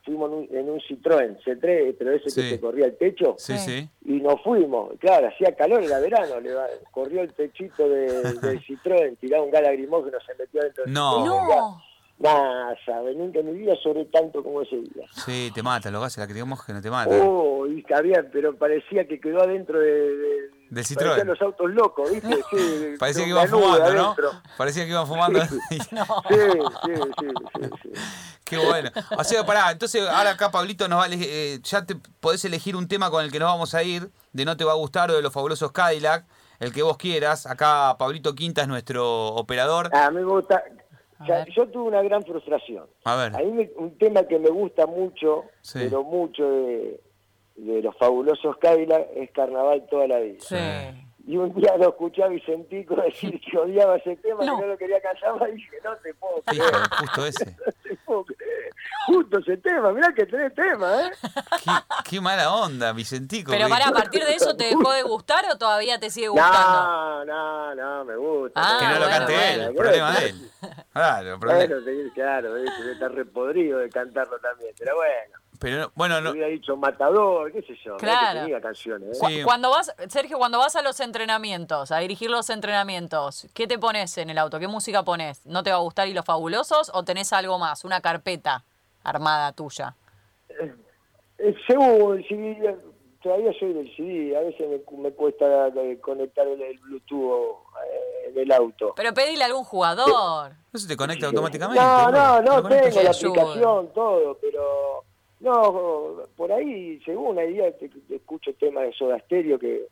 fuimos en un, en un Citroën C3, pero ese Sí. que se corría el techo, Sí, Sí. y nos fuimos, claro, hacía calor, era verano, le va- corrió el techito de, del Citroën, tiraba un gas lacrimógeno, se metió dentro del No. Citroën, No. Nada, nunca en mi vida lloré tanto como ese día. Sí, te mata, los gases lacrimógenos te matan. Oh, y está bien, pero parecía que quedó adentro de, de- Del Citroën. parecían los autos locos, ¿viste? Sí, Parecía que iban la fumando, ¿no? Parecía que iban fumando. Sí, sí, sí, sí, sí. Qué bueno. O sea, pará, entonces ahora acá Pablito nos va a elegir, eh, ya te podés elegir un tema con el que nos vamos a ir, de No Te Va a Gustar o de los fabulosos Cadillac, el que vos quieras. Acá Pablito Quinta es nuestro operador. A mí me gusta. O sea, yo tuve una gran frustración. A ver. A mí me- un tema que me gusta mucho, Sí. pero mucho de, de los fabulosos Cadillac es Carnaval toda la vida. Sí. Y un día lo escuché a Vicentico decir que odiaba ese tema, No. que no lo quería cantar y dije, no te puedo Hijo, creer, justo ese. no te puedo creer. Justo ese tema, mirá que tenés tema, ¿eh? Qué, qué mala onda, Vicentico. Pero para, a partir de eso, ¿te dejó de gustar o todavía te sigue gustando? No, no, no, me gusta. Ah, Que no lo cante bueno. él, el problema de él. Claro, el problema. Bueno, sí, claro, debe estar repodrido de cantarlo también, pero bueno. Pero no- bueno, no, hubiera dicho Matador, qué sé yo. Claro. Que tenía canciones, ¿eh? Sí. Cuando vas, Sergio, cuando vas a los entrenamientos, a dirigir los entrenamientos, ¿qué te pones en el auto? ¿Qué música pones? ¿No te va a gustar y los fabulosos o tenés algo más, una carpeta armada tuya? Eh, según el CD, eh, todavía soy del CD, a veces me, me cuesta eh, conectar el, el Bluetooth eh, en el auto. Pero pedile a algún jugador. no se te conecta automáticamente. No, no, no, conectas tengo la aplicación, todo, pero no, por ahí, según hay días que que escucho temas de Soda Stereo que,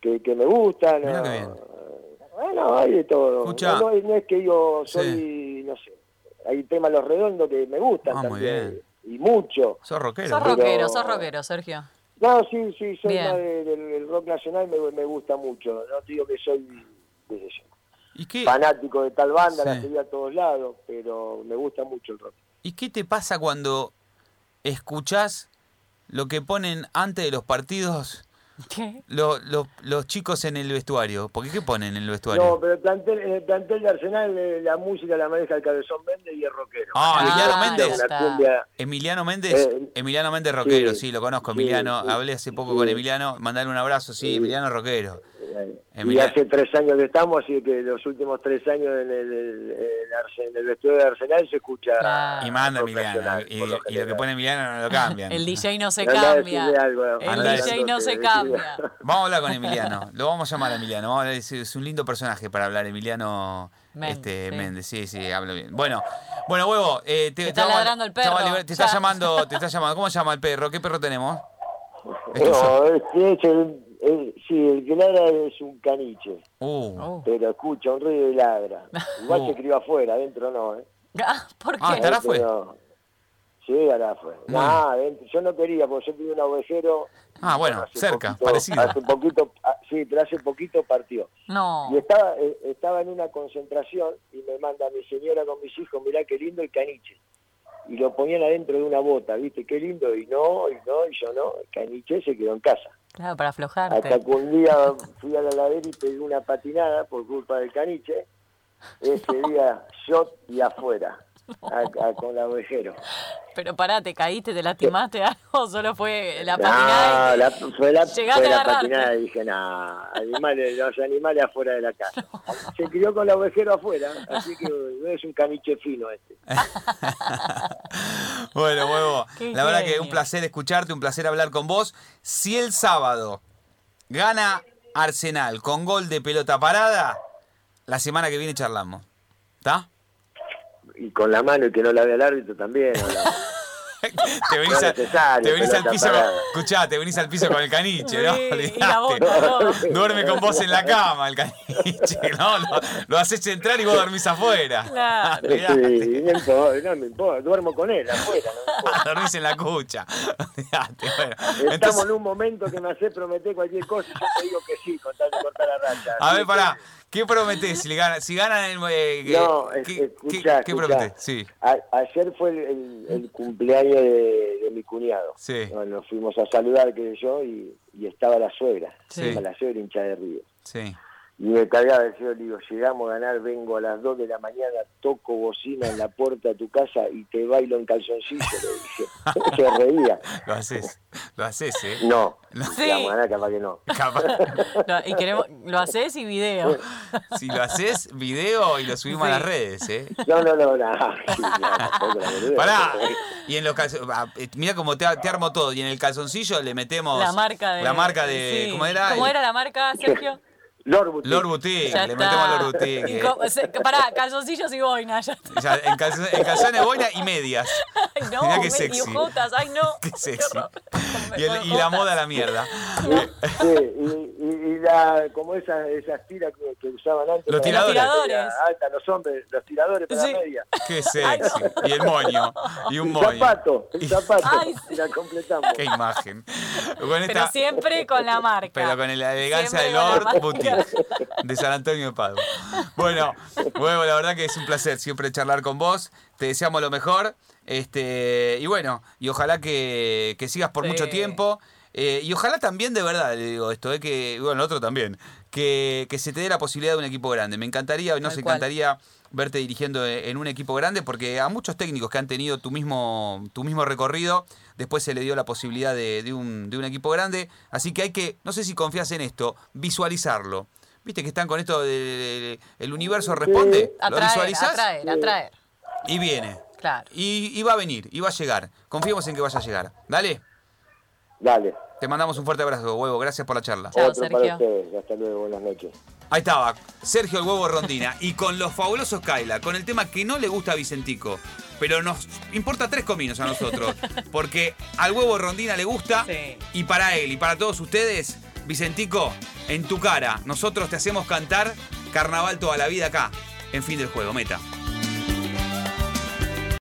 que, que me gustan. Mirá o- qué bien. Bueno, hay de todo. No, no es- que yo Sí. soy, no sé, hay temas Los Redondos que me gustan Ah, muy también. bien. Y mucho. Sos rockero. Sos. Pero- rockero, sos rockero, Sergio. No, sí, sí, soy más de- del, del rock nacional, me, me gusta mucho. No te digo que soy qué sé yo, ¿Y qué, fanático de tal banda, la Sí. seguía a todos lados, pero me gusta mucho el rock. ¿Y qué te pasa cuando escuchás lo que ponen antes de los partidos ¿Qué? lo- lo- los chicos en el vestuario? ¿Por qué qué ponen en el vestuario? No, pero el plantel, en el plantel de Arsenal eh, la música la maneja el Cabezón Méndez y es rockero. Ah, Emiliano Ah, Méndez. está. Una cumbia, Emiliano Méndez, Eh, Emiliano Méndez rockero, sí, sí, lo conozco, Emiliano, sí, hablé hace poco sí. con Emiliano, mandale un abrazo, sí, Sí. Emiliano rockero. Eh, y hace tres años que estamos, así que los últimos tres años en el, el- el en el vestuario de Arsenal se escucha. Claro. Y manda Emiliano, y, lo y lo que pone Emiliano no lo cambian. El DJ no se cambia. algo, El andá DJ no se decirle- cambia. Vamos a hablar con Emiliano, lo vamos a llamar a Emiliano, vamos a hablar- es, es un lindo personaje para hablar, Emiliano Méndez, este, sí. Méndez, sí, sí, habla bien. Bueno, bueno, huevo, eh, te, Te está vamos ladrando el perro, liber- te está llamando, te está llamando, ¿cómo se llama el perro? ¿Qué perro tenemos? ¿Es? No, este es el, el- sí, el que ladra es un caniche, Uh, Oh. pero escucha un ruido y ladra. Igual Uh. se crió afuera, adentro no, ¿eh? Ah, ¿Por qué? Ah, estará Adentro fue. no. Sí, ahora fue. No, yo no quería, porque yo tenía un ovejero. Ah, bueno, cerca, poquito- parecido. Hace poquito, ah, sí, pero hace poquito partió. No. Y estaba, eh, estaba en una concentración y me manda mi señora con mis hijos, mirá qué lindo el caniche. Y lo ponían adentro de una bota, ¿viste? Qué lindo, y no, y no, y yo no. Caniche se quedó en casa. Claro, para Hasta aflojarte. que un día fui a la ladera y pegué una patinada por culpa del caniche. Ese día, shot y afuera, a- a- con la ovejero. Pero pará, ¿te caíste, te lastimaste algo? ¿O solo fue la No, patinada? y te- la, fue la, fue la patinada y dije, no, animales, los animales afuera de la casa. Se crió con la ovejero afuera, así que no es un caniche fino este. bueno, huevo, Qué la verdad que un placer escucharte, un placer hablar con vos. Si el sábado gana Arsenal con gol de pelota parada, la semana que viene charlamos. ¿Está? Y con la mano y que no la vea el árbitro también. Te venís, No a- te venís al piso, parada. escuchá, te venís al piso con el caniche, ¿no? Sí. Duerme con vos en la cama el caniche, ¿no? Lo, lo haces entrar y vos dormís afuera. Claro. Sí, no, importa, no me importa, duermo con él afuera. no. Dormís en la cucha. Bueno. Estamos Entonces, en un momento que me hace prometer cualquier cosa y yo te digo que sí, con tal de cortar la racha. a ver, que- pará. ¿Qué prometés si, le gana, si ganan el... eh, No, ¿qué, escuchá, qué- prometés? Sí, A- ayer fue el, cumpleaños de, de mi cuñado. Sí. Bueno, nos fuimos a saludar, que yo, y, y estaba la suegra. Sí. Estaba la suegra hincha de Río. sí. Y me cielo, le digo, llegamos a ganar, vengo a las 2 de la mañana, toco bocina en la puerta de tu casa y te bailo en calzoncillo, le dije. Se reía. Lo haces, lo haces, ¿eh? No, Sí. si vamos a ganar, capaz que no. Capaz, Lo- y queremos, lo haces y video. si lo haces, video y lo subimos a Sí. las redes, ¿eh? No, no, no, no. Sí, la. Pará, y en los calzoncillos, mira cómo te, te armo todo, y en el calzoncillo le metemos La marca de. la marca de, sí. ¿cómo era? ¿Cómo era la marca, Sergio? Lord Boutique. Lord Boutique, Ya le está. metemos Lord Y Boutique. co- se- Pará, calzoncillos y boina, ya está. Ya, en, calzo- en calzones boina y medias. Ay, no, Mirá qué me- sexy. y ojotas, ay, no. Qué sexy. horror. Y, el- y la moda a la mierda. Sí, y la, como esas, esas tiras que, que usaban antes. Los tiradores. media Alta, los hombres, los tiradores para Sí. la media. Qué sexy. Y el moño. Y un El moño. zapato, el zapato. Ay, y la completamos. Qué imagen. Con Pero siempre con la marca. Pero con la elegancia de Siempre la Lord. Boutique de San Antonio de Padua. Bueno, bueno, la verdad que es un placer siempre charlar con vos. Te deseamos lo mejor. Este, y bueno, y ojalá que, que sigas por Sí. mucho tiempo. Eh, y ojalá también, de verdad, le digo esto, eh, que, bueno, otro también, que, que se te dé la posibilidad de un equipo grande. Me encantaría, nos encantaría verte dirigiendo e- en un equipo grande, porque a muchos técnicos que han tenido tu mismo, tu mismo recorrido, después se le dio la posibilidad de, de un, de un equipo grande. Así que hay que, no sé si confías en esto, visualizarlo. Viste que están con esto de, de- de- el universo responde, lo Atraer, visualizás atraer, atraer. y viene. Claro. Y, y va a venir, y va a llegar. Confiemos en que vaya a llegar. Dale, Dale, te mandamos un fuerte abrazo, huevo. Gracias por la charla. Chao, otro Sergio. para ustedes. Hasta luego, buenas noches. Ahí estaba, Sergio el Huevo Rondina. Y con los fabulosos Kaila, con el tema que no le gusta a Vicentico, pero nos importa tres cominos a nosotros. Porque al Huevo Rondina le gusta. Sí. Y para él y para todos ustedes, Vicentico, en tu cara, nosotros te hacemos cantar Carnaval toda la vida acá, en fin del juego, meta.